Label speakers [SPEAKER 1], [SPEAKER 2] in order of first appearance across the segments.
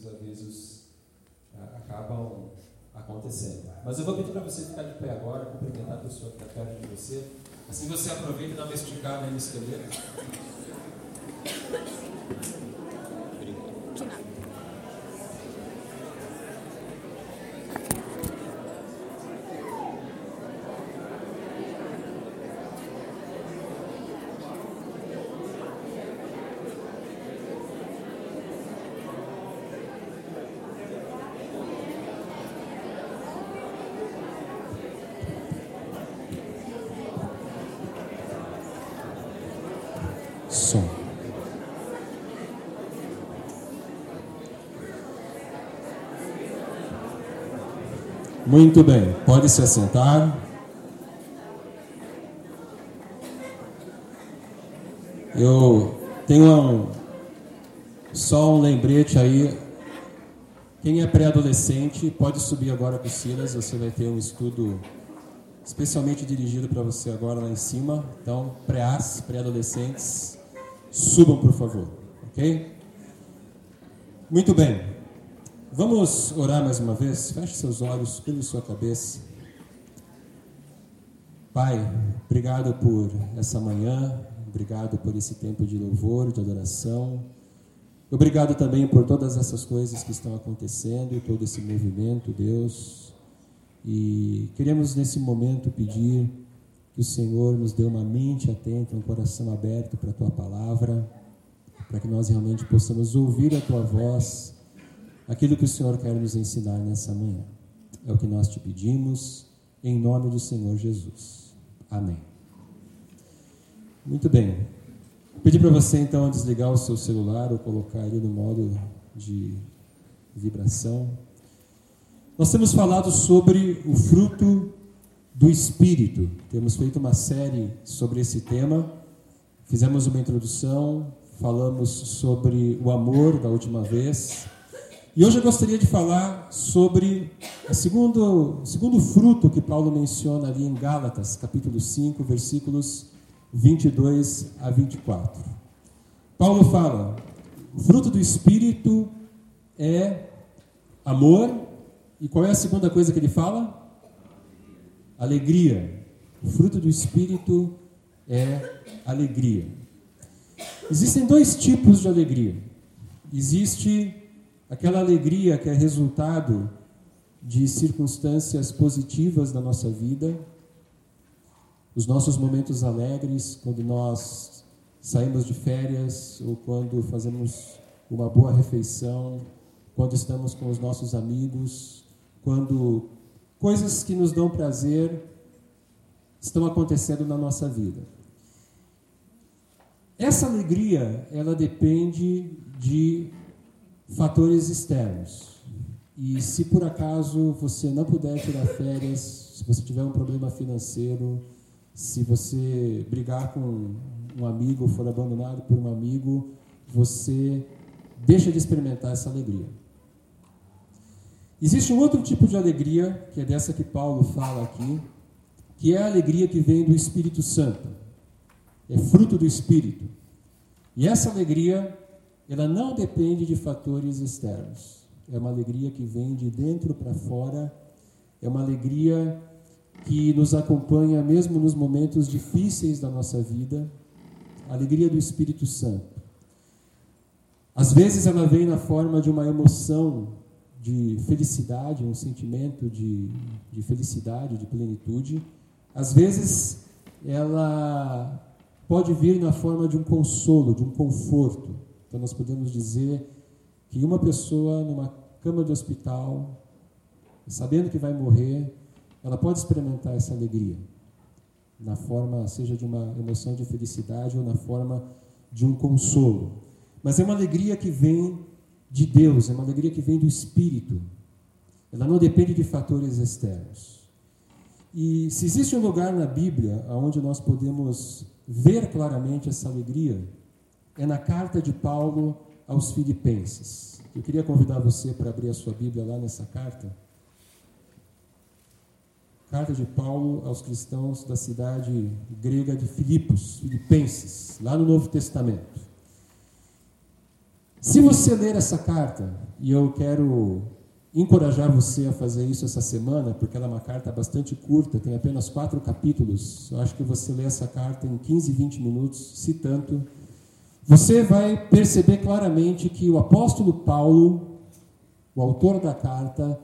[SPEAKER 1] os avisos ah, acabam acontecendo. Mas eu vou pedir para você ficar de pé agora, cumprimentar a pessoa que está perto de você. Assim você aproveita e dá uma esticada aí no esqueleto.
[SPEAKER 2] Muito bem, pode se assentar. Eu tenho um, só um lembrete aí. Quem é pré-adolescente pode subir agora com o Silas, você vai ter um estudo especialmente dirigido para você agora lá em cima. Então, pré-as, pré-adolescentes, subam por favor, ok? Muito bem. Vamos orar mais uma vez? Feche seus olhos, pele sua cabeça. Pai, obrigado por essa manhã, obrigado por esse tempo de louvor, de adoração. Obrigado também por todas essas coisas que estão acontecendo, todo esse movimento, Deus. E queremos nesse momento pedir que o Senhor nos dê uma mente atenta, um coração aberto para a tua palavra, para que nós realmente possamos ouvir a tua voz, aquilo que o Senhor quer nos ensinar nessa manhã. É o que nós te pedimos, em nome do Senhor Jesus. Amém. Muito bem. Vou pedir para você então desligar o seu celular ou colocar ele no modo de vibração. Nós temos falado sobre o fruto do Espírito. Temos feito uma série sobre esse tema. Fizemos uma introdução, falamos sobre o amor da última vez. E hoje eu gostaria de falar sobre o segundo, segundo fruto que Paulo menciona ali em Gálatas, capítulo 5, versículos 22 a 24. Paulo fala: o fruto do Espírito é amor, e qual é a segunda coisa que ele fala? Alegria. O fruto do Espírito é alegria. Existem dois tipos de alegria. Existe aquela alegria que é resultado de circunstâncias positivas na nossa vida, os nossos momentos alegres, quando nós saímos de férias ou quando fazemos uma boa refeição, quando estamos com os nossos amigos, quando coisas que nos dão prazer estão acontecendo na nossa vida. Essa alegria, ela depende de fatores externos. E se por acaso você não puder tirar férias, se você tiver um problema financeiro, se você brigar com um amigo, for abandonado por um amigo, você deixa de experimentar essa alegria. Existe um outro tipo de alegria, que é dessa que Paulo fala aqui, que é a alegria que vem do Espírito Santo. É fruto do Espírito. E essa alegria, ela não depende de fatores externos. É uma alegria que vem de dentro para fora. É uma alegria que nos acompanha mesmo nos momentos difíceis da nossa vida. A alegria do Espírito Santo. Às vezes ela vem na forma de uma emoção de felicidade, um sentimento de, de felicidade, de plenitude. Às vezes, ela pode vir na forma de um consolo, de um conforto. Então, nós podemos dizer que uma pessoa numa cama de hospital, sabendo que vai morrer, ela pode experimentar essa alegria, na forma, seja de uma emoção de felicidade ou na forma de um consolo. Mas é uma alegria que vem de Deus, é uma alegria que vem do Espírito. Ela não depende de fatores externos. E se existe um lugar na Bíblia onde nós podemos ver claramente essa alegria, é na carta de Paulo aos Filipenses. Eu queria convidar você para abrir a sua Bíblia lá nessa carta. Carta de Paulo aos cristãos da cidade grega de Filipos, Filipenses, lá no Novo Testamento. Se você ler essa carta, e eu quero encorajar você a fazer isso essa semana, porque ela é uma carta bastante curta, tem apenas quatro capítulos. Eu acho que você lê essa carta em 15, 20 minutos, se tanto. Você vai perceber claramente que o apóstolo Paulo, o autor da carta,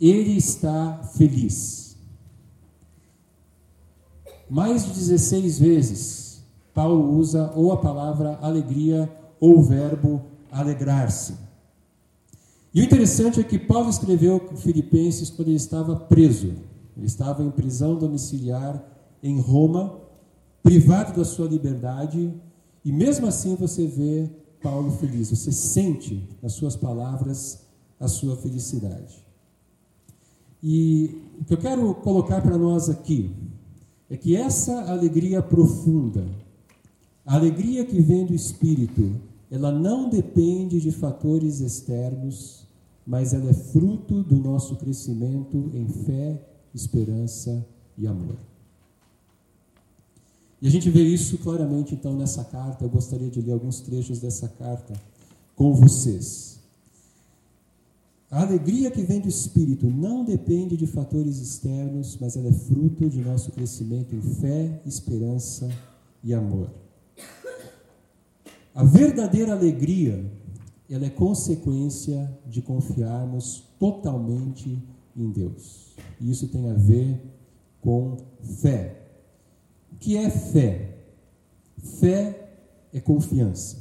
[SPEAKER 2] ele está feliz. Mais de 16 vezes, Paulo usa ou a palavra alegria ou o verbo alegrar-se. E o interessante é que Paulo escreveu Filipenses quando ele estava preso. Ele estava em prisão domiciliar em Roma, privado da sua liberdade, e mesmo assim você vê Paulo feliz, você sente nas suas palavras a sua felicidade. E o que eu quero colocar para nós aqui é que essa alegria profunda, a alegria que vem do Espírito, ela não depende de fatores externos, mas ela é fruto do nosso crescimento em fé, esperança e amor. E a gente vê isso claramente então nessa carta. Eu gostaria de ler alguns trechos dessa carta com vocês. A alegria que vem do Espírito não depende de fatores externos, mas ela é fruto de nosso crescimento em fé, esperança e amor. A verdadeira alegria, ela é consequência de confiarmos totalmente em Deus. E isso tem a ver com fé. Que é fé? Fé é confiança.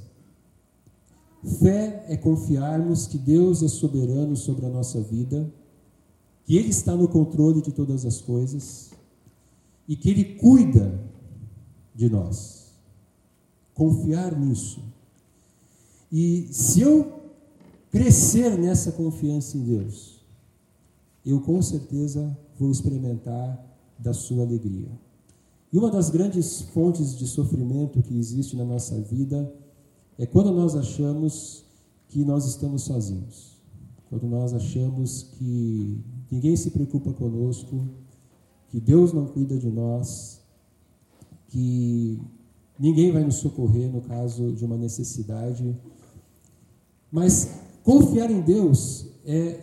[SPEAKER 2] Fé é confiarmos que Deus é soberano sobre a nossa vida, que Ele está no controle de todas as coisas e que Ele cuida de nós confiar nisso. E se eu crescer nessa confiança em Deus, eu com certeza vou experimentar da sua alegria. E uma das grandes fontes de sofrimento que existe na nossa vida é quando nós achamos que nós estamos sozinhos. Quando nós achamos que ninguém se preocupa conosco, que Deus não cuida de nós, que Ninguém vai nos socorrer no caso de uma necessidade. Mas confiar em Deus é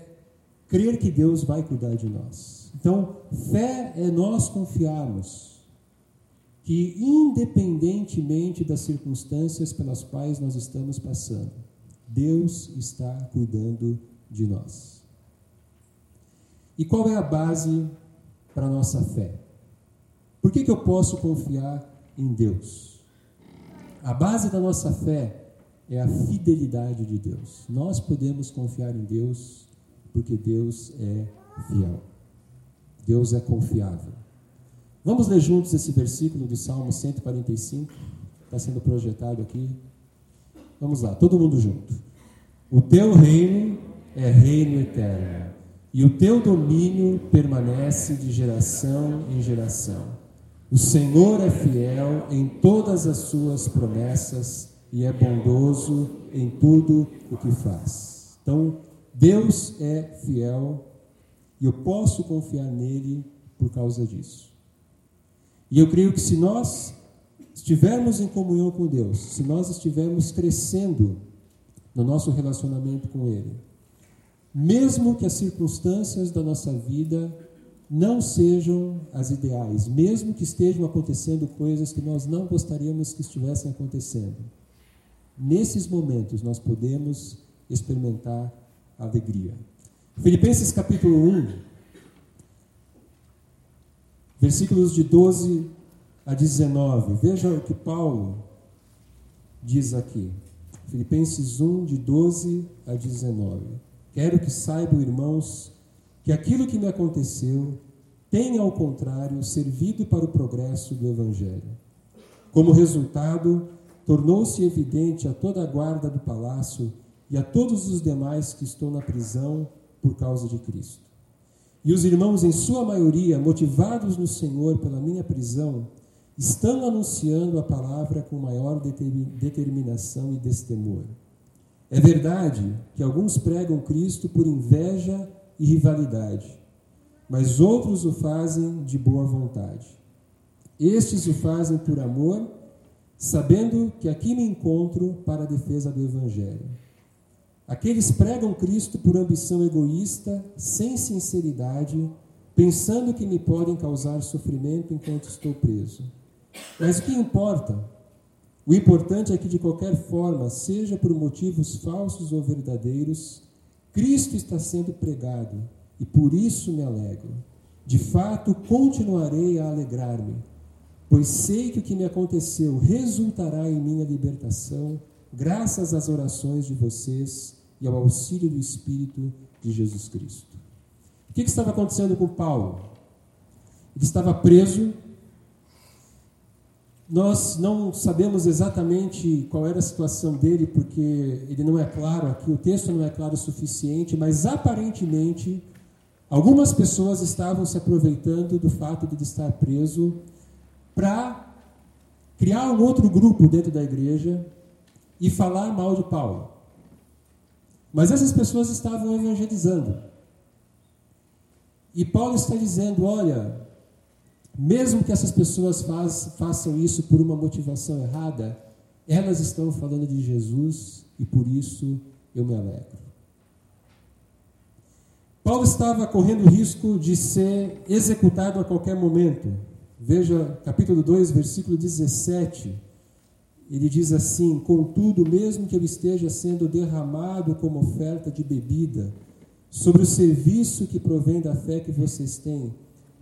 [SPEAKER 2] crer que Deus vai cuidar de nós. Então, fé é nós confiarmos que, independentemente das circunstâncias pelas quais nós estamos passando, Deus está cuidando de nós. E qual é a base para a nossa fé? Por que, que eu posso confiar em Deus? A base da nossa fé é a fidelidade de Deus. Nós podemos confiar em Deus porque Deus é fiel. Deus é confiável. Vamos ler juntos esse versículo do Salmo 145, está sendo projetado aqui. Vamos lá, todo mundo junto. O teu reino é reino eterno, e o teu domínio permanece de geração em geração. O Senhor é fiel em todas as suas promessas e é bondoso em tudo o que faz. Então, Deus é fiel e eu posso confiar nele por causa disso. E eu creio que se nós estivermos em comunhão com Deus, se nós estivermos crescendo no nosso relacionamento com Ele, mesmo que as circunstâncias da nossa vida não sejam as ideais, mesmo que estejam acontecendo coisas que nós não gostaríamos que estivessem acontecendo. Nesses momentos nós podemos experimentar alegria. Filipenses capítulo 1, versículos de 12 a 19. Veja o que Paulo diz aqui. Filipenses 1, de 12 a 19. Quero que saibam, irmãos, que aquilo que me aconteceu tem, ao contrário, servido para o progresso do Evangelho. Como resultado, tornou-se evidente a toda a guarda do palácio e a todos os demais que estão na prisão por causa de Cristo. E os irmãos, em sua maioria, motivados no Senhor pela minha prisão, estão anunciando a palavra com maior determinação e destemor. É verdade que alguns pregam Cristo por inveja e rivalidade, mas outros o fazem de boa vontade. Estes o fazem por amor sabendo que aqui me encontro para a defesa do Evangelho. Aqueles pregam Cristo por ambição egoísta, sem sinceridade, pensando que me podem causar sofrimento enquanto estou preso. Mas o que importa? O importante é que, de qualquer forma, seja por motivos falsos ou verdadeiros, Cristo está sendo pregado e por isso me alegro. De fato, continuarei a alegrar-me, pois sei que o que me aconteceu resultará em minha libertação, graças às orações de vocês e ao auxílio do Espírito de Jesus Cristo. O que, que estava acontecendo com Paulo? Ele estava preso. Nós não sabemos exatamente qual era a situação dele, porque ele não é claro aqui, o texto não é claro o suficiente, mas aparentemente Algumas pessoas estavam se aproveitando do fato de ele estar preso para criar um outro grupo dentro da igreja e falar mal de Paulo. Mas essas pessoas estavam evangelizando. E Paulo está dizendo: olha, mesmo que essas pessoas faz, façam isso por uma motivação errada, elas estão falando de Jesus e por isso eu me alegro. Paulo estava correndo risco de ser executado a qualquer momento. Veja capítulo 2, versículo 17. Ele diz assim: Contudo, mesmo que eu esteja sendo derramado como oferta de bebida, sobre o serviço que provém da fé que vocês têm,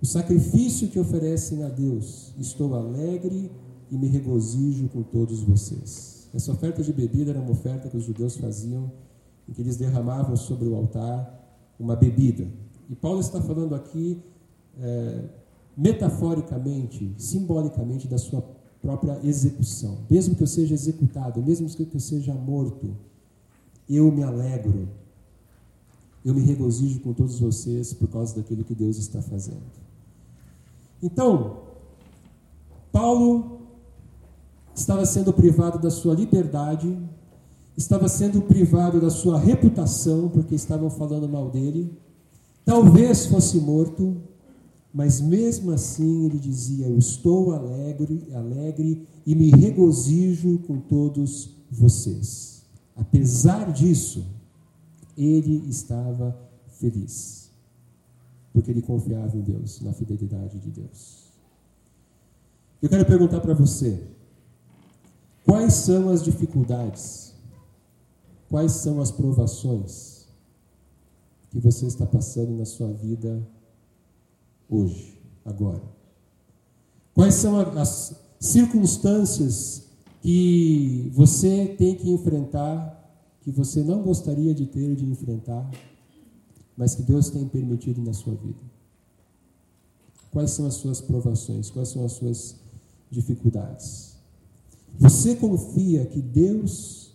[SPEAKER 2] o sacrifício que oferecem a Deus, estou alegre e me regozijo com todos vocês. Essa oferta de bebida era uma oferta que os judeus faziam, em que eles derramavam sobre o altar uma bebida. E Paulo está falando aqui é, metaforicamente, simbolicamente da sua própria execução. Mesmo que eu seja executado, mesmo que eu seja morto, eu me alegro, eu me regozijo com todos vocês por causa daquilo que Deus está fazendo. Então, Paulo estava sendo privado da sua liberdade estava sendo privado da sua reputação, porque estavam falando mal dele, talvez fosse morto, mas mesmo assim ele dizia: Eu estou alegre, alegre e me regozijo com todos vocês. Apesar disso, ele estava feliz, porque ele confiava em Deus, na fidelidade de Deus. Eu quero perguntar para você: quais são as dificuldades Quais são as provações que você está passando na sua vida hoje, agora? Quais são as circunstâncias que você tem que enfrentar, que você não gostaria de ter de enfrentar, mas que Deus tem permitido na sua vida? Quais são as suas provações? Quais são as suas dificuldades? Você confia que Deus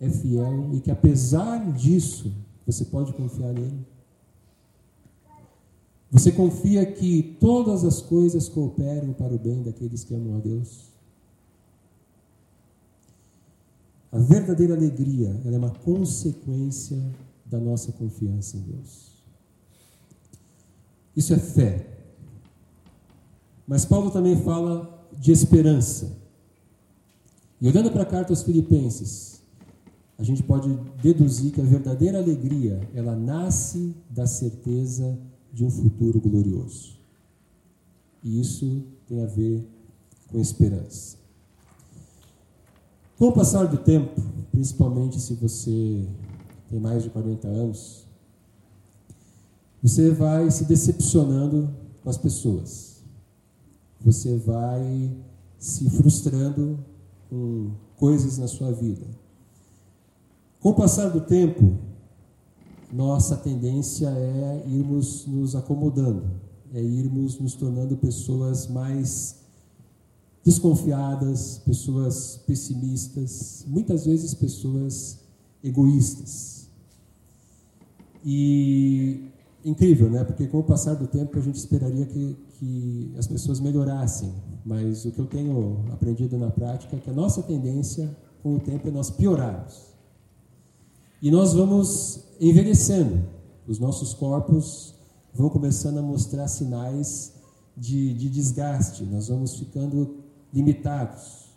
[SPEAKER 2] é fiel e que apesar disso, você pode confiar nele. Você confia que todas as coisas cooperam para o bem daqueles que amam a Deus? A verdadeira alegria é uma consequência da nossa confiança em Deus. Isso é fé. Mas Paulo também fala de esperança. E olhando para a carta aos Filipenses, a gente pode deduzir que a verdadeira alegria, ela nasce da certeza de um futuro glorioso. E isso tem a ver com esperança. Com o passar do tempo, principalmente se você tem mais de 40 anos, você vai se decepcionando com as pessoas. Você vai se frustrando com coisas na sua vida. Com o passar do tempo, nossa tendência é irmos nos acomodando, é irmos nos tornando pessoas mais desconfiadas, pessoas pessimistas, muitas vezes pessoas egoístas. E incrível, né? Porque com o passar do tempo a gente esperaria que, que as pessoas melhorassem, mas o que eu tenho aprendido na prática é que a nossa tendência com o tempo é nós piorarmos. E nós vamos envelhecendo, os nossos corpos vão começando a mostrar sinais de, de desgaste, nós vamos ficando limitados.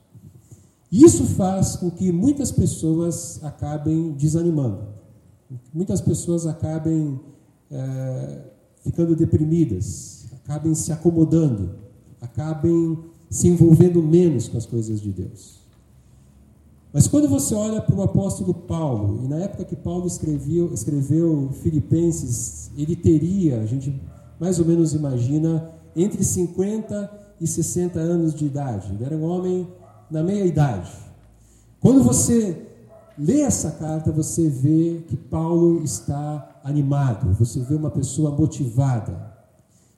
[SPEAKER 2] Isso faz com que muitas pessoas acabem desanimando, muitas pessoas acabem é, ficando deprimidas, acabem se acomodando, acabem se envolvendo menos com as coisas de Deus. Mas quando você olha para o apóstolo Paulo, e na época que Paulo escreveu, escreveu Filipenses, ele teria, a gente mais ou menos imagina, entre 50 e 60 anos de idade. Ele era um homem na meia idade. Quando você lê essa carta, você vê que Paulo está animado, você vê uma pessoa motivada.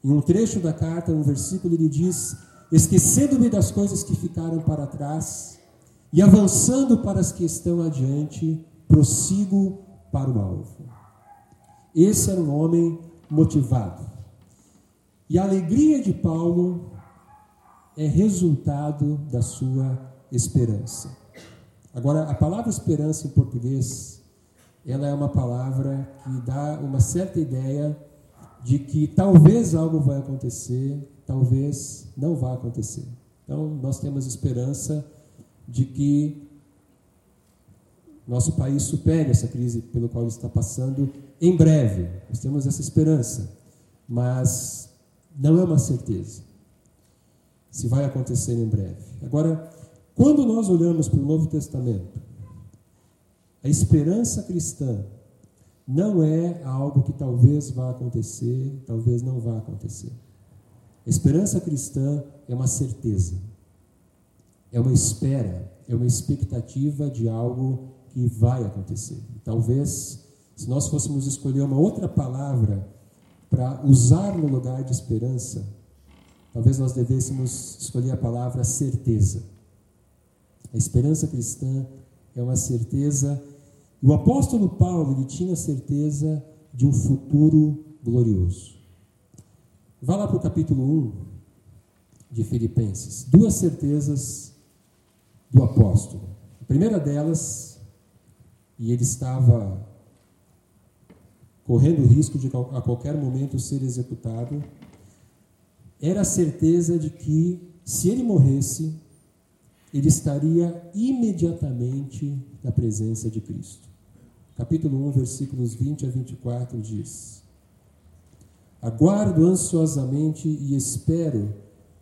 [SPEAKER 2] Em um trecho da carta, um versículo, ele diz: Esquecendo-me das coisas que ficaram para trás e avançando para as que estão adiante, prossigo para o alvo. Esse era um homem motivado. E a alegria de Paulo é resultado da sua esperança. Agora, a palavra esperança em português, ela é uma palavra que dá uma certa ideia de que talvez algo vai acontecer, talvez não vá acontecer. Então, nós temos esperança de que nosso país supere essa crise pelo qual está passando em breve. Nós temos essa esperança, mas não é uma certeza se vai acontecer em breve. Agora, quando nós olhamos para o Novo Testamento, a esperança cristã não é algo que talvez vá acontecer, talvez não vá acontecer. A esperança cristã é uma certeza é uma espera, é uma expectativa de algo que vai acontecer. Talvez, se nós fôssemos escolher uma outra palavra para usar no lugar de esperança, talvez nós devêssemos escolher a palavra certeza. A esperança cristã é uma certeza, o apóstolo Paulo ele tinha certeza de um futuro glorioso. Vá lá para o capítulo 1 de Filipenses. Duas certezas do apóstolo. A primeira delas, e ele estava correndo o risco de a qualquer momento ser executado, era a certeza de que, se ele morresse, ele estaria imediatamente na presença de Cristo. Capítulo 1, versículos 20 a 24 diz: Aguardo ansiosamente e espero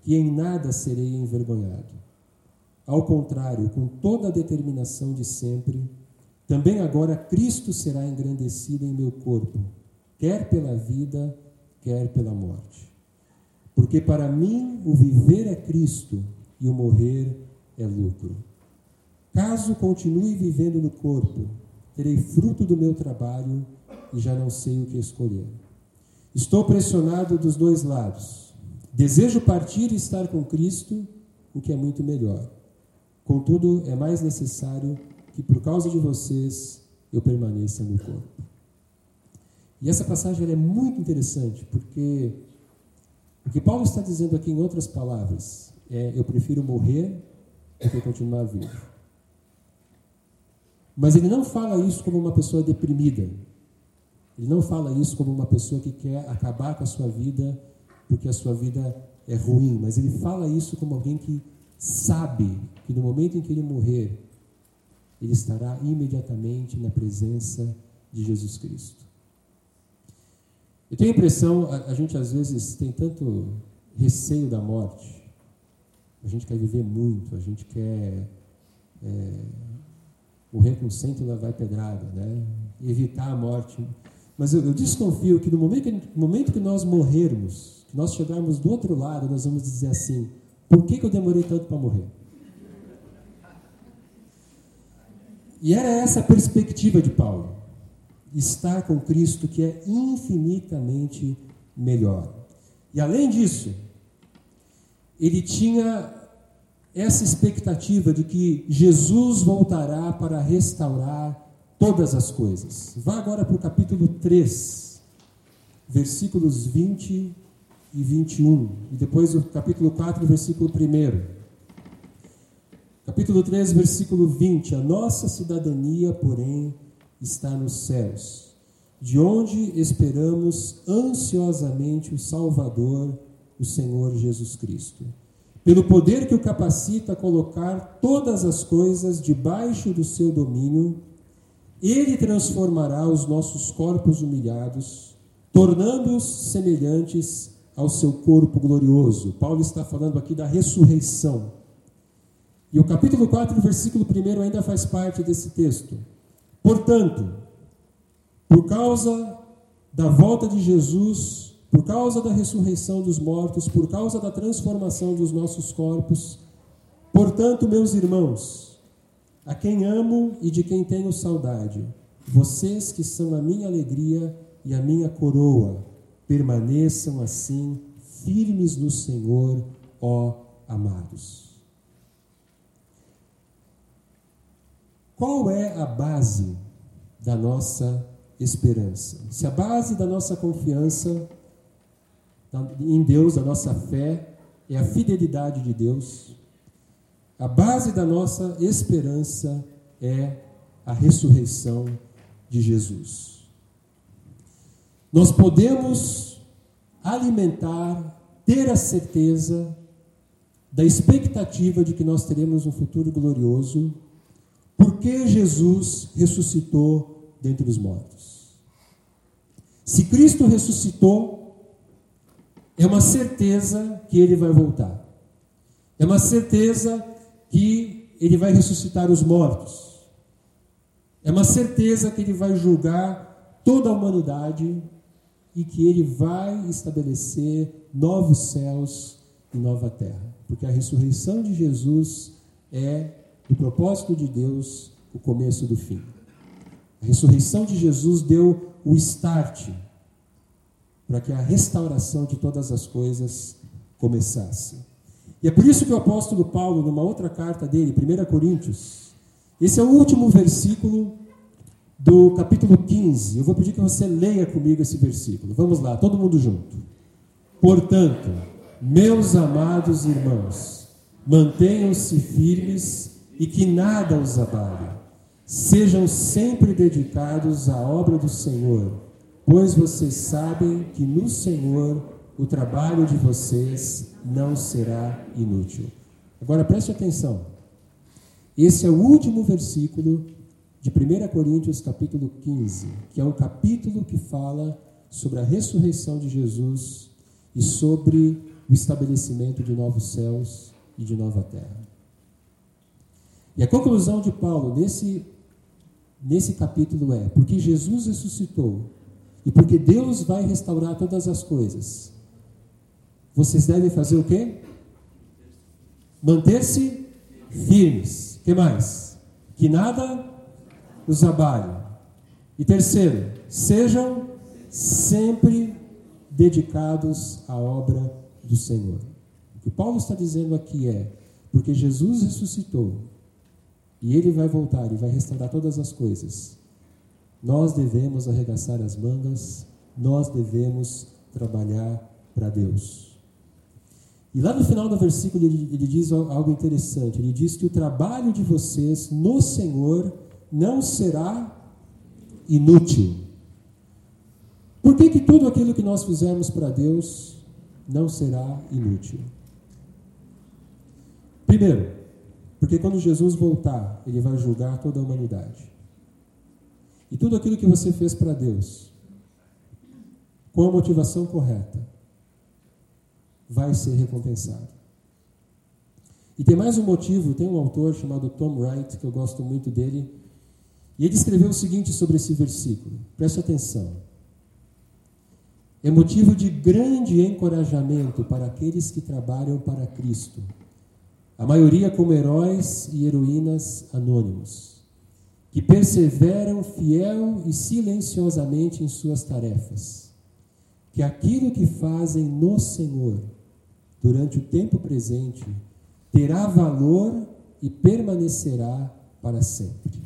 [SPEAKER 2] que em nada serei envergonhado ao contrário, com toda a determinação de sempre, também agora Cristo será engrandecido em meu corpo, quer pela vida, quer pela morte. Porque para mim o viver é Cristo e o morrer é lucro. Caso continue vivendo no corpo, terei fruto do meu trabalho e já não sei o que escolher. Estou pressionado dos dois lados. Desejo partir e estar com Cristo, o que é muito melhor Contudo, é mais necessário que por causa de vocês eu permaneça no corpo. E essa passagem é muito interessante, porque o que Paulo está dizendo aqui, em outras palavras, é: eu prefiro morrer do que continuar vivo. Mas ele não fala isso como uma pessoa deprimida. Ele não fala isso como uma pessoa que quer acabar com a sua vida porque a sua vida é ruim. Mas ele fala isso como alguém que sabe que no momento em que ele morrer, ele estará imediatamente na presença de Jesus Cristo. Eu tenho a impressão, a, a gente às vezes tem tanto receio da morte, a gente quer viver muito, a gente quer é, morrer com cento e vai pedrada, né? evitar a morte. Mas eu, eu desconfio que no momento, no momento que nós morrermos, que nós chegarmos do outro lado, nós vamos dizer assim: por que, que eu demorei tanto para morrer? E era essa a perspectiva de Paulo. Estar com Cristo que é infinitamente melhor. E além disso, ele tinha essa expectativa de que Jesus voltará para restaurar todas as coisas. Vá agora para o capítulo 3, versículos 20 e 21. E depois o capítulo 4, versículo 1. Capítulo 3, versículo 20. A nossa cidadania, porém, está nos céus, de onde esperamos ansiosamente o Salvador, o Senhor Jesus Cristo, pelo poder que o capacita a colocar todas as coisas debaixo do seu domínio, ele transformará os nossos corpos humilhados, tornando-os semelhantes ao seu corpo glorioso. Paulo está falando aqui da ressurreição. E o capítulo 4, versículo 1 ainda faz parte desse texto. Portanto, por causa da volta de Jesus, por causa da ressurreição dos mortos, por causa da transformação dos nossos corpos, portanto, meus irmãos, a quem amo e de quem tenho saudade, vocês que são a minha alegria e a minha coroa, permaneçam assim firmes no Senhor, ó amados. Qual é a base da nossa esperança? Se a base da nossa confiança em Deus, da nossa fé, é a fidelidade de Deus, a base da nossa esperança é a ressurreição de Jesus. Nós podemos alimentar, ter a certeza da expectativa de que nós teremos um futuro glorioso, porque Jesus ressuscitou dentre os mortos. Se Cristo ressuscitou, é uma certeza que ele vai voltar. É uma certeza que ele vai ressuscitar os mortos. É uma certeza que ele vai julgar toda a humanidade e que ele vai estabelecer novos céus e nova terra. Porque a ressurreição de Jesus é o propósito de Deus, o começo do fim. A ressurreição de Jesus deu o start para que a restauração de todas as coisas começasse. E é por isso que o apóstolo Paulo, numa outra carta dele, 1 Coríntios, esse é o último versículo do capítulo 15. Eu vou pedir que você leia comigo esse versículo. Vamos lá, todo mundo junto. Portanto, meus amados irmãos, mantenham-se firmes e que nada os abale. Sejam sempre dedicados à obra do Senhor, pois vocês sabem que no Senhor o trabalho de vocês não será inútil. Agora preste atenção. Esse é o último versículo de 1 Coríntios, capítulo 15, que é um capítulo que fala sobre a ressurreição de Jesus e sobre o estabelecimento de novos céus e de nova terra. E a conclusão de Paulo nesse, nesse capítulo é: porque Jesus ressuscitou e porque Deus vai restaurar todas as coisas, vocês devem fazer o quê? Manter-se firmes. que mais? Que nada os abale. E terceiro, sejam sempre dedicados à obra do Senhor. O que Paulo está dizendo aqui é: porque Jesus ressuscitou e ele vai voltar e vai restaurar todas as coisas, nós devemos arregaçar as mangas, nós devemos trabalhar para Deus. E lá no final do versículo ele, ele, diz algo interessante. Ele diz que o trabalho de vocês no Senhor não será inútil. Por que, que tudo aquilo que nós fizermos para Deus não será inútil? Primeiro, porque quando Jesus voltar, ele vai julgar toda a humanidade. E tudo aquilo que você fez para Deus, com a motivação correta, vai ser recompensado. E tem mais um motivo, tem um autor chamado Tom Wright, que eu gosto muito dele, e ele escreveu o seguinte sobre esse versículo, preste atenção. É motivo de grande encorajamento para aqueles que trabalham para Cristo, a maioria como heróis e heroínas anônimos, que perseveram fiel e silenciosamente em suas tarefas, que aquilo que fazem no Senhor durante o tempo presente, terá valor e permanecerá para sempre.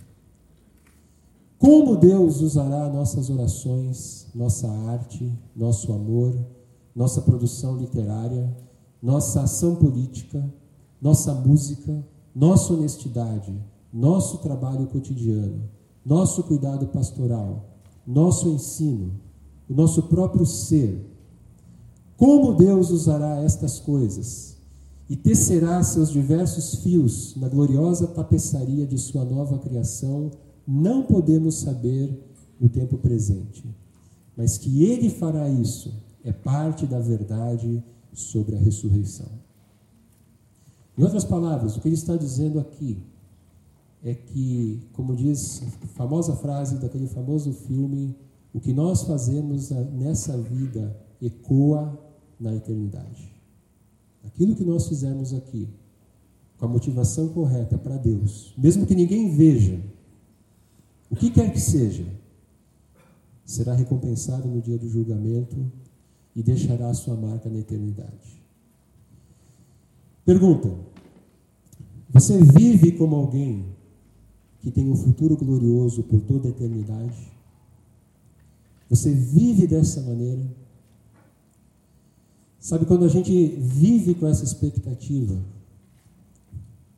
[SPEAKER 2] Como Deus usará nossas orações, nossa arte, nosso amor, nossa produção literária, nossa ação política, nossa música, nossa honestidade, nosso trabalho cotidiano, nosso cuidado pastoral, nosso ensino, o nosso próprio ser, como Deus usará estas coisas e tecerá seus diversos fios na gloriosa tapeçaria de sua nova criação, não podemos saber no tempo presente. Mas que ele fará isso é parte da verdade sobre a ressurreição. Em outras palavras, o que ele está dizendo aqui é que, como diz a famosa frase daquele famoso filme, o que nós fazemos nessa vida ecoa na eternidade. Aquilo que nós fizermos aqui, com a motivação correta para Deus, mesmo que ninguém veja, o que quer que seja, será recompensado no dia do julgamento e deixará a sua marca na eternidade. Pergunta: Você vive como alguém que tem um futuro glorioso por toda a eternidade? Você vive dessa maneira? Sabe, quando a gente vive com essa expectativa,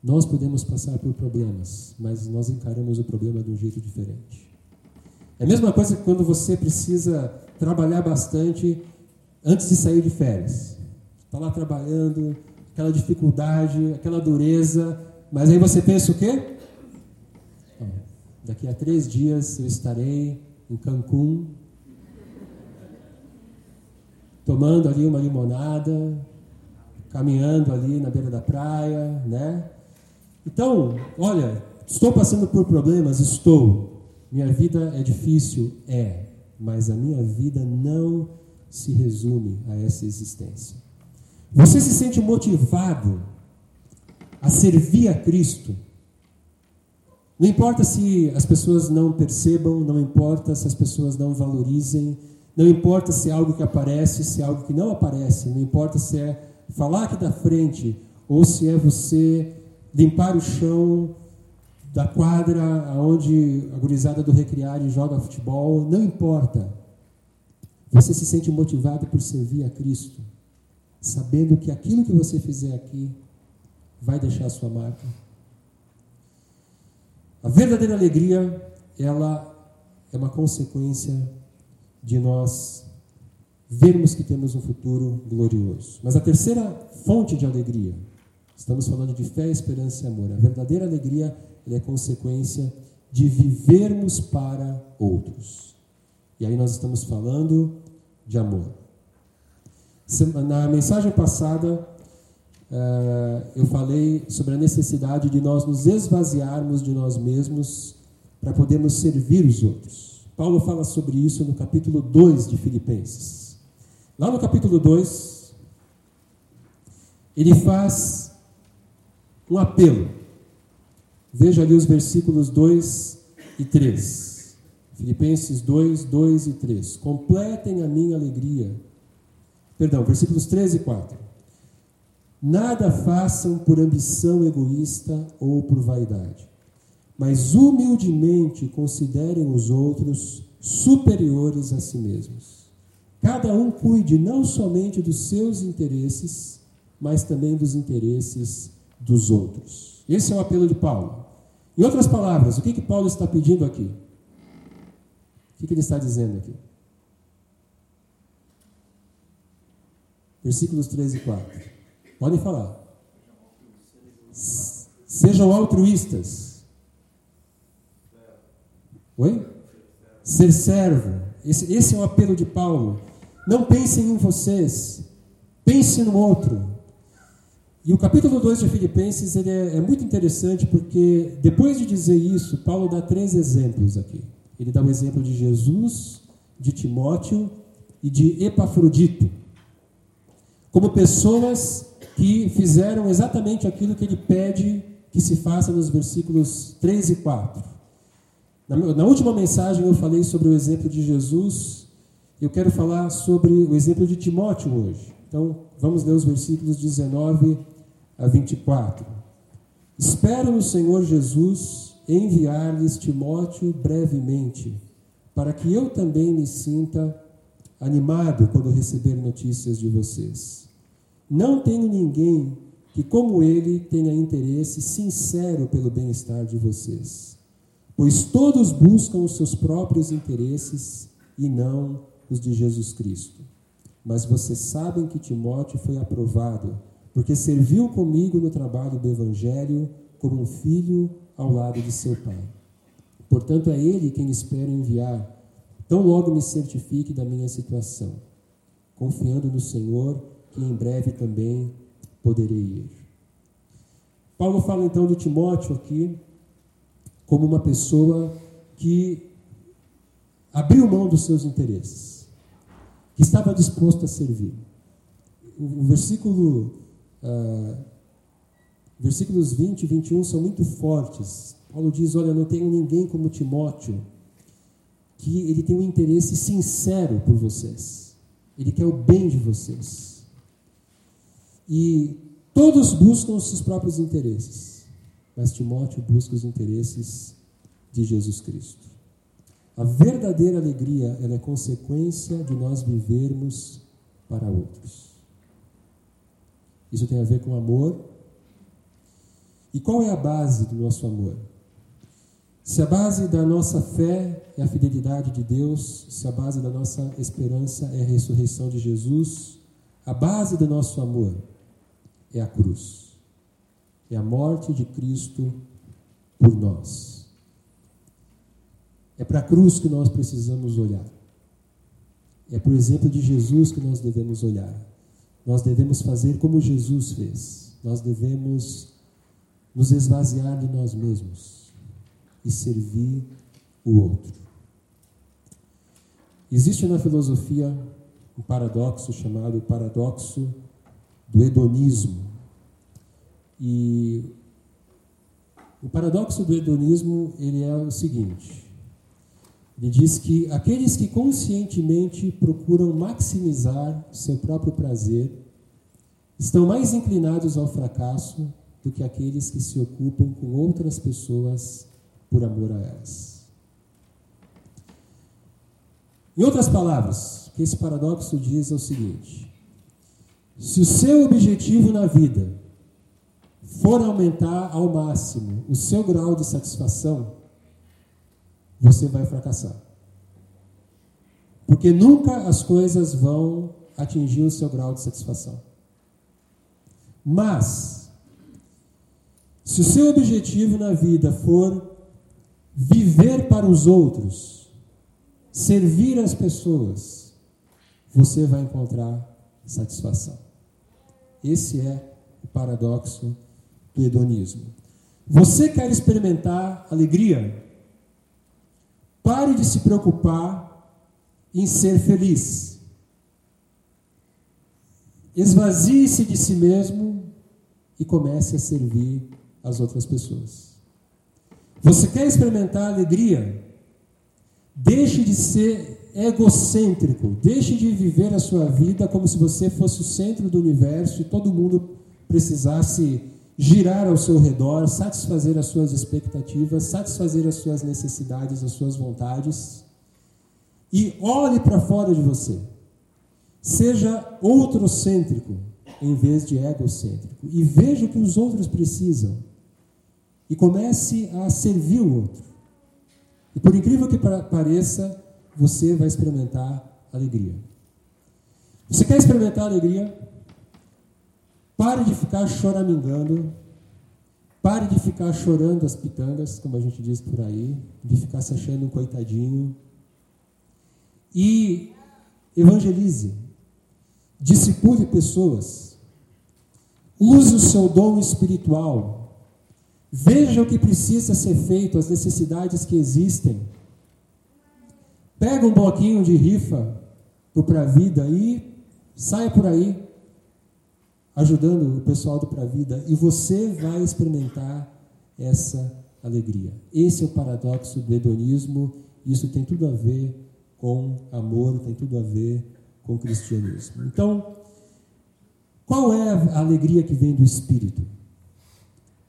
[SPEAKER 2] nós podemos passar por problemas, mas nós encaramos o problema de um jeito diferente. É a mesma coisa que quando você precisa trabalhar bastante antes de sair de férias. Está lá trabalhando, aquela dificuldade, aquela dureza, mas aí você pensa o quê? Daqui a três dias eu estarei em Cancún, tomando ali uma limonada, caminhando ali na beira da praia, né? Então, olha, estou passando por problemas, estou. Minha vida é difícil, é, mas a minha vida não se resume a essa existência. Você se sente motivado a servir a Cristo? Não importa se as pessoas não percebam, não importa se as pessoas não valorizem, não importa se é algo que aparece, se é algo que não aparece, não importa se é falar aqui da frente ou se é você limpar o chão da quadra onde a gurizada do recreário joga futebol, não importa. Você se sente motivado por servir a Cristo, sabendo que aquilo que você fizer aqui vai deixar a sua marca. A verdadeira alegria, ela é uma consequência de nós vermos que temos um futuro glorioso. Mas a terceira fonte de alegria, estamos falando de fé, esperança e amor. A verdadeira alegria é consequência de vivermos para outros. E aí nós estamos falando de amor. Na mensagem passada, uh, eu falei sobre a necessidade de nós nos esvaziarmos de nós mesmos para podermos servir os outros. Paulo fala sobre isso no capítulo 2 de Filipenses. Lá no capítulo 2, ele faz um apelo. Veja ali os versículos 2 e 3. Filipenses 2, 2 e 3. Completem a minha alegria. Perdão, versículos 3 e 4. Nada façam por ambição egoísta ou por vaidade, mas humildemente considerem os outros superiores a si mesmos. Cada um cuide não somente dos seus interesses, mas também dos interesses dos outros. Esse é o apelo de Paulo. Em outras palavras, o que, que Paulo está pedindo aqui? O que, que ele está dizendo aqui? Versículos 3 e 4. Podem falar. Sejam altruístas. Oi? Ser servo. Esse, esse é o apelo de Paulo. Não pensem em vocês. Pense no outro. E o capítulo 2 de Filipenses ele é, é, muito interessante porque, depois de dizer isso, Paulo dá três exemplos aqui. Ele dá o exemplo de Jesus, de Timóteo e de Epafrodito, como pessoas que fizeram exatamente aquilo que ele pede que se faça nos versículos 3 e 4. Na, na última mensagem eu falei sobre o exemplo de Jesus, eu quero falar sobre o exemplo de Timóteo hoje. Então, vamos ler os versículos 19 a 24. Espero no Senhor Jesus enviar-lhes Timóteo brevemente, para que eu também me sinta animado quando receber notícias de vocês. Não tenho ninguém que, como ele, tenha interesse sincero pelo bem-estar de vocês, pois todos buscam os seus próprios interesses e não os de Jesus Cristo. Mas vocês sabem que Timóteo foi aprovado porque serviu comigo no trabalho do Evangelho como um filho ao lado de seu pai. Portanto, é ele quem espero enviar, tão logo me certifique da minha situação, confiando no Senhor, que em breve também poderei ir. Paulo fala então de Timóteo aqui como uma pessoa que abriu mão dos seus interesses, que estava disposto a servir. O versículo, uh, versículos 20 e 21 são muito fortes. Paulo diz: Olha, não tenho ninguém como Timóteo, que ele tem um interesse sincero por vocês, ele quer o bem de vocês. E todos buscam os seus próprios interesses, mas Timóteo busca os interesses de Jesus Cristo. A verdadeira alegria ela é consequência de nós vivermos para outros. Isso tem a ver com amor. E qual é a base do nosso amor? Se a base da nossa fé é a fidelidade de Deus, se a base da nossa esperança é a ressurreição de Jesus, a base do nosso amor é a cruz. É a morte de Cristo por nós. É para a cruz que nós precisamos olhar. É para o exemplo de Jesus que nós devemos olhar. Nós devemos fazer como Jesus fez. Nós devemos nos esvaziar de nós mesmos e servir o outro. Existe na filosofia um paradoxo chamado paradoxo do hedonismo. E o paradoxo do hedonismo ele é o seguinte: ele diz que aqueles que conscientemente procuram maximizar seu próprio prazer estão mais inclinados ao fracasso do que aqueles que se ocupam com outras pessoas por amor a elas. Em outras palavras, o que esse paradoxo diz é o seguinte: se o seu objetivo na vida for aumentar ao máximo o seu grau de satisfação, você vai fracassar. Porque nunca as coisas vão atingir o seu grau de satisfação. Mas, se o seu objetivo na vida for viver para os outros, servir as pessoas, você vai encontrar satisfação. Esse é o paradoxo do hedonismo. Você quer experimentar alegria? Pare de se preocupar em ser feliz. Esvazie-se de si mesmo e comece a servir as outras pessoas. Você quer experimentar alegria? Deixe de ser egocêntrico, deixe de viver a sua vida como se você fosse o centro do universo e todo mundo precisasse girar ao seu redor, satisfazer as suas expectativas, satisfazer as suas necessidades, as suas vontades. E olhe para fora de você. Seja outrocêntrico em vez de egocêntrico. E veja o que os outros precisam. E comece a servir o outro. E por incrível que pareça, você vai experimentar alegria. Você quer experimentar alegria? Pare de ficar choramingando. Pare de ficar chorando as pitangas, como a gente diz por aí, de ficar se achando um coitadinho. E evangelize. Discipule pessoas. Use o seu dom espiritual. Veja o que precisa ser feito, as necessidades que existem. Pega um bloquinho de rifa para a vida e saia por aí ajudando o pessoal do Pra Vida e você vai experimentar essa alegria. Esse é o paradoxo do hedonismo, isso tem tudo a ver com amor, tem tudo a ver com cristianismo. Então, qual é a alegria que vem do Espírito?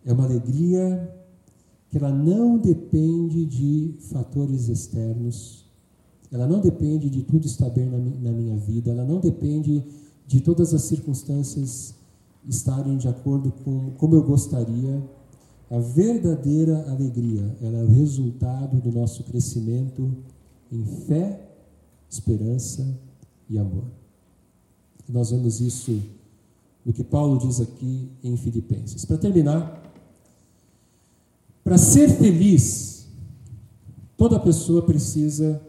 [SPEAKER 2] É uma alegria que ela não depende de fatores externos, ela não depende de tudo estar bem na minha vida, ela não depende de todas as circunstâncias estarem de acordo com como eu gostaria. A verdadeira alegria, ela é o resultado do nosso crescimento em fé, esperança e amor. Nós vemos isso do que Paulo diz aqui em Filipenses. Para terminar, para ser feliz, toda pessoa precisa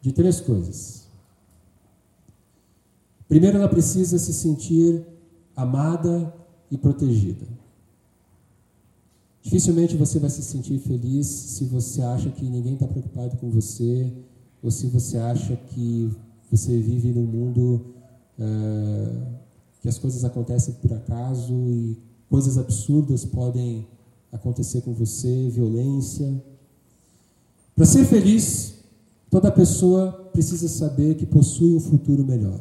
[SPEAKER 2] de três coisas. Primeiro, ela precisa se sentir amada e protegida. Dificilmente você vai se sentir feliz se você acha que ninguém está preocupado com você, ou se você acha que você vive num mundo uh, que as coisas acontecem por acaso e coisas absurdas podem acontecer com você, violência. Para ser feliz, toda pessoa precisa saber que possui um futuro melhor.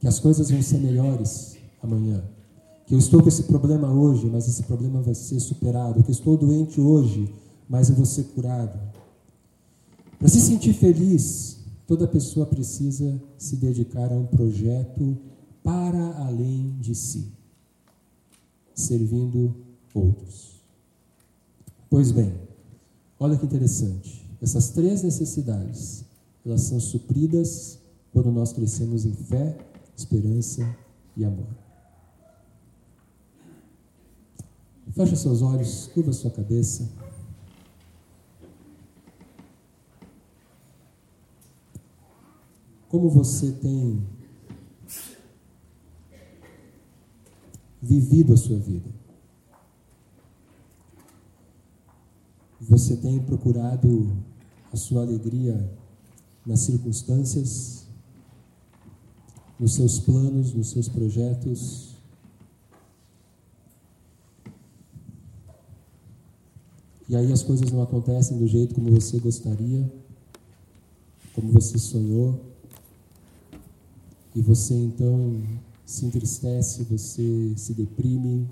[SPEAKER 2] Que as coisas vão ser melhores amanhã. Que eu estou com esse problema hoje, mas esse problema vai ser superado. Que eu estou doente hoje, mas eu vou ser curado. Para se sentir feliz, toda pessoa precisa se dedicar a um projeto para além de si, servindo outros. Pois bem, olha que interessante. Essas três necessidades, elas são supridas quando nós crescemos em fé, esperança e amor. Feche seus olhos, curva sua cabeça. Como você tem vivido a sua vida? Você tem procurado a sua alegria nas circunstâncias, nos seus planos, nos seus projetos? E aí as coisas não acontecem do jeito como você gostaria, como você sonhou. E você então se entristece, você se deprime,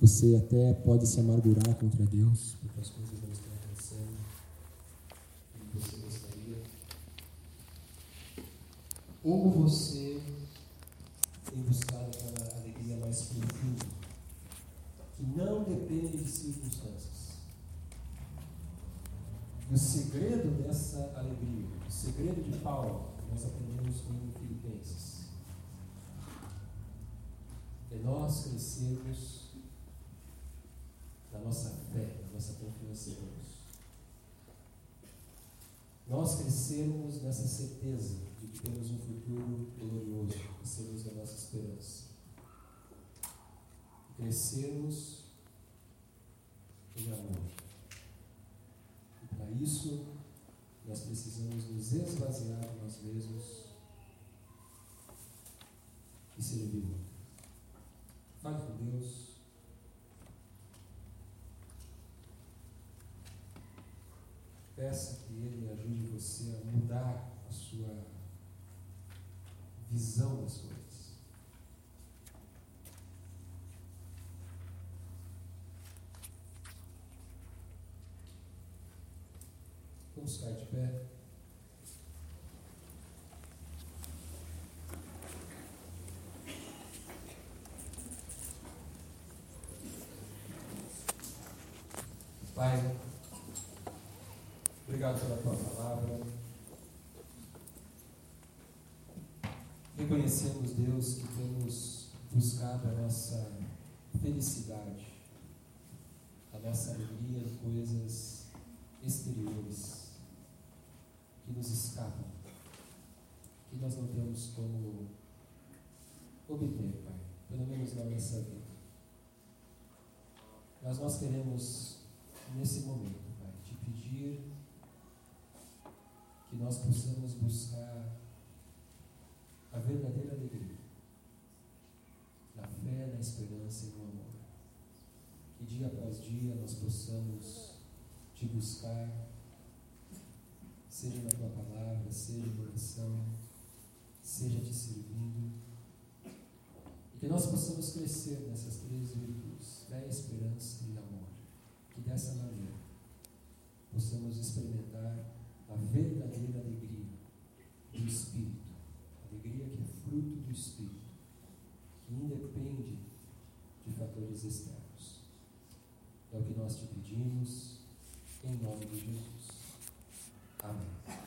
[SPEAKER 2] você até pode se amargurar contra Deus, porque as coisas não estão acontecendo como você gostaria. Ou você tem buscado aquela alegria mais profunda, que não depende de circunstâncias. E o segredo dessa alegria, o segredo de Paulo, nós aprendemos em Filipenses, é nós crescermos na nossa fé, na nossa confiança em Deus. Nós crescermos nessa certeza de que temos um futuro glorioso, sermos da nossa esperança. Crescermos em amor. E para isso, nós precisamos nos esvaziar de nós mesmos e servir. Fale com Deus. Peça que Ele ajude você a mudar a sua visão das coisas. Vamos ficar de pé. Pai, obrigado pela tua palavra. Reconhecemos, Deus, que temos buscado a nossa felicidade, a nossa alegria em coisas exteriores que nos escapam, que nós não temos como obter, Pai, pelo menos na nossa vida. Mas nós queremos, nesse momento, Pai, te pedir que nós possamos buscar a verdadeira alegria, na fé, na esperança e no amor. Que dia após dia nós possamos te buscar seja na tua palavra, seja em oração, seja te servindo. E que nós possamos crescer nessas três virtudes, fé, esperança e amor. Que dessa maneira possamos experimentar a verdadeira alegria do Espírito. Alegria que é fruto do Espírito, que independe de fatores externos. É o que nós te pedimos, em nome de Jesus. Amém.